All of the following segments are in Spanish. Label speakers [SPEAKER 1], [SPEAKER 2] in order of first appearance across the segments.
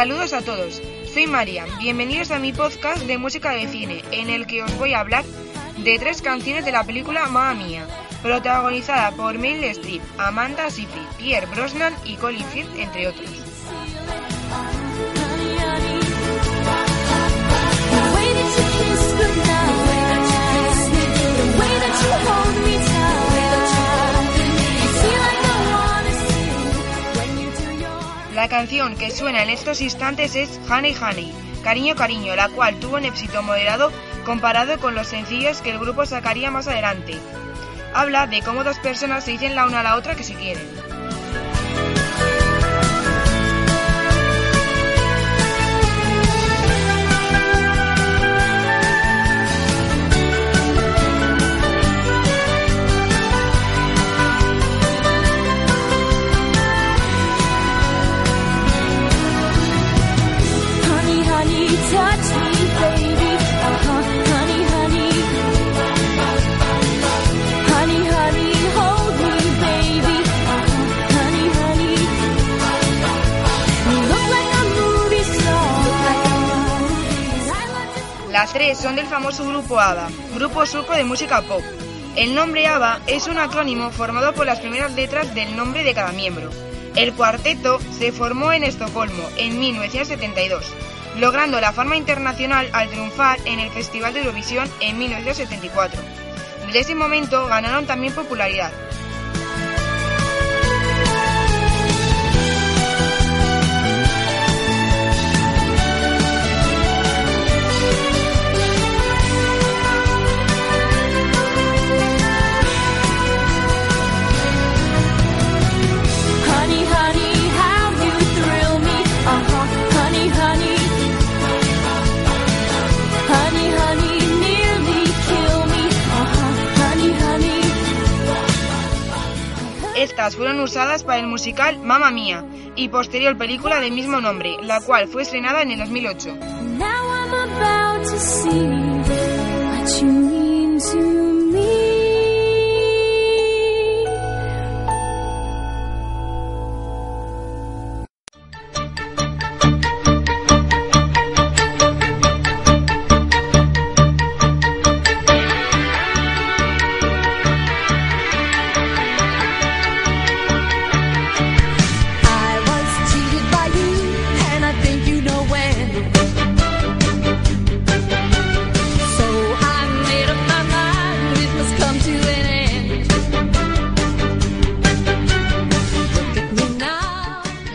[SPEAKER 1] Saludos a todos, soy Marian, bienvenidos a mi podcast de música de cine, en el que os voy a hablar de tres canciones de la película Mamma Mía, protagonizada por Meryl Streep, Amanda Seyfried, Pierre Brosnan y Colin Firth, entre otros. La canción que suena en estos instantes es Honey Honey, Cariño Cariño, la cual tuvo un éxito moderado comparado con los sencillos que el grupo sacaría más adelante. Habla de cómo dos personas se dicen la una a la otra que se quieren. Las tres son del famoso grupo ABBA, grupo sueco de música pop. El nombre ABBA es un acrónimo formado por las primeras letras del nombre de cada miembro. El cuarteto se formó en Estocolmo en 1972, logrando la fama internacional al triunfar en el Festival de Eurovisión en 1974. Desde ese momento ganaron también popularidad, Estas fueron usadas para el musical Mamma Mía y posterior película del mismo nombre, la cual fue estrenada en el 2008.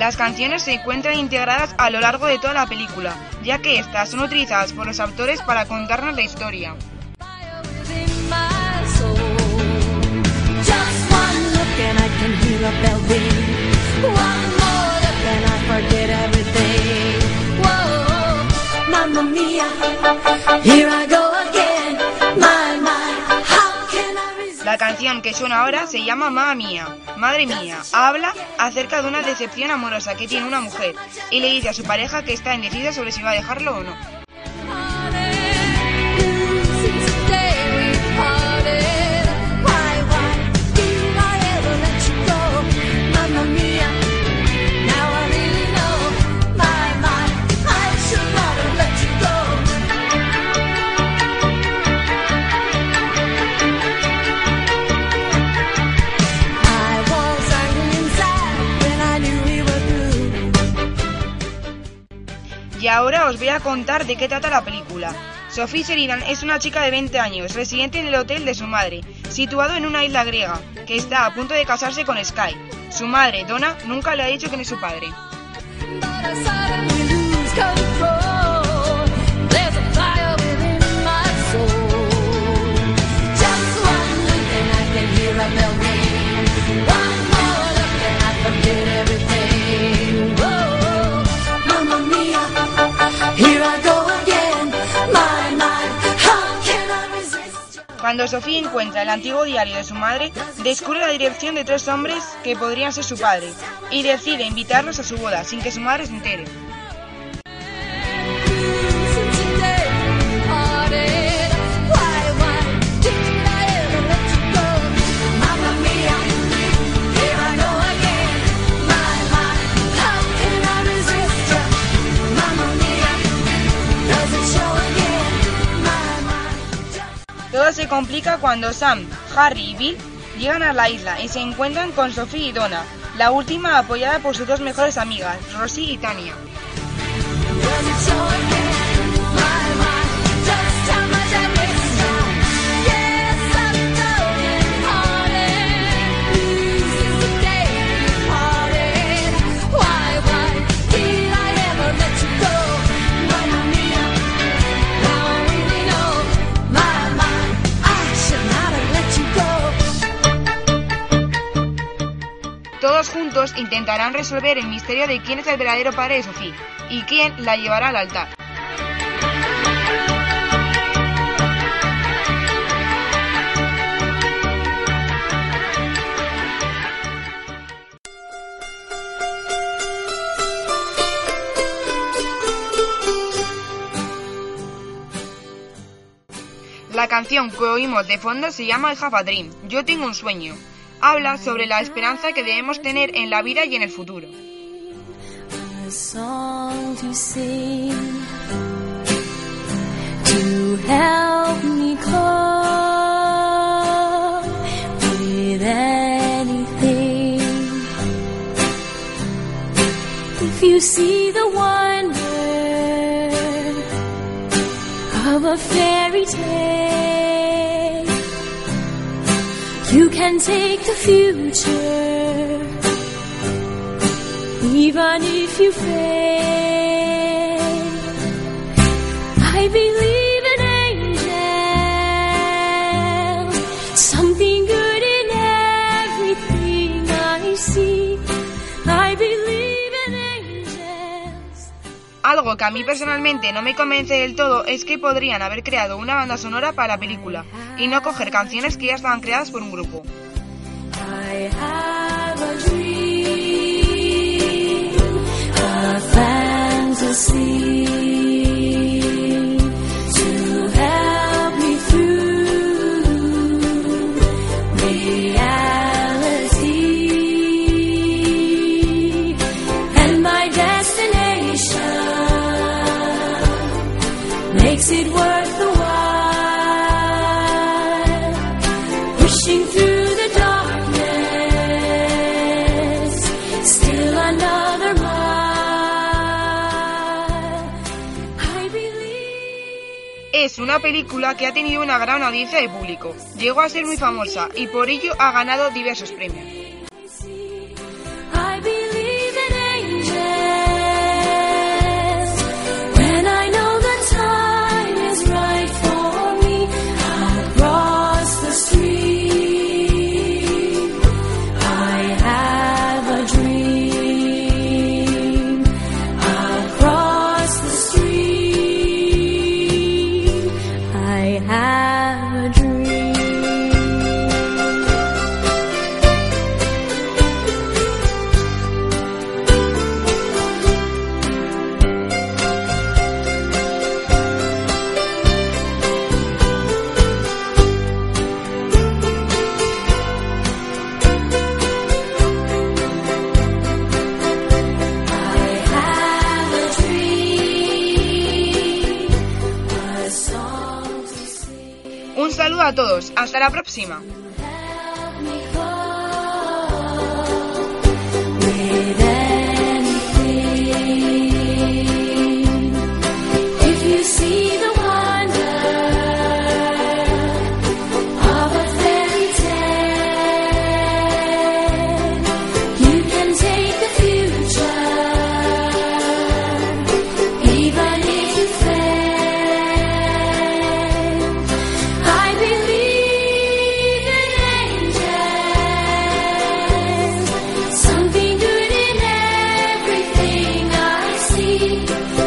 [SPEAKER 1] Las canciones se encuentran integradas a lo largo de toda la película, ya que estas son utilizadas por los autores para contarnos la historia. La canción que suena ahora se llama Mamma Mía, Madre Mía. Habla acerca de una decepción amorosa que tiene una mujer y le dice a su pareja que está indecisa sobre si va a dejarlo o no. Y ahora os voy a contar de qué trata la película. Sophie Sheridan es una chica de 20 años, residente en el hotel de su madre, situado en una isla griega, que está a punto de casarse con Sky. Su madre, Donna, nunca le ha dicho quién es su padre. Cuando Sofía encuentra el antiguo diario de su madre, descubre la dirección de tres hombres que podrían ser su padre y decide invitarlos a su boda sin que su madre se entere. Complica cuando Sam, Harry y Bill llegan a la isla y se encuentran con Sophie y Donna, la última apoyada por sus dos mejores amigas, Rosie y Tania. Intentarán resolver el misterio de quién es el verdadero padre de Sophie y quién la llevará al altar. La canción que oímos de fondo se llama I Have Yo tengo un sueño. Habla sobre la esperanza que debemos tener en la vida y en el futuro.
[SPEAKER 2] you see the of a fairy tale, you can take the future even if you fail. I believe in angels, something good in everything I see. I believe in angels.
[SPEAKER 1] Algo que a mí personalmente no me convence del todo es que podrían haber creado una banda sonora para la película y no coger canciones que ya estaban creadas por un grupo. Es una película que ha tenido una gran audiencia de público, llegó a ser muy famosa y por ello ha ganado diversos premios. Un saludo a todos, hasta la próxima.
[SPEAKER 2] Angels, something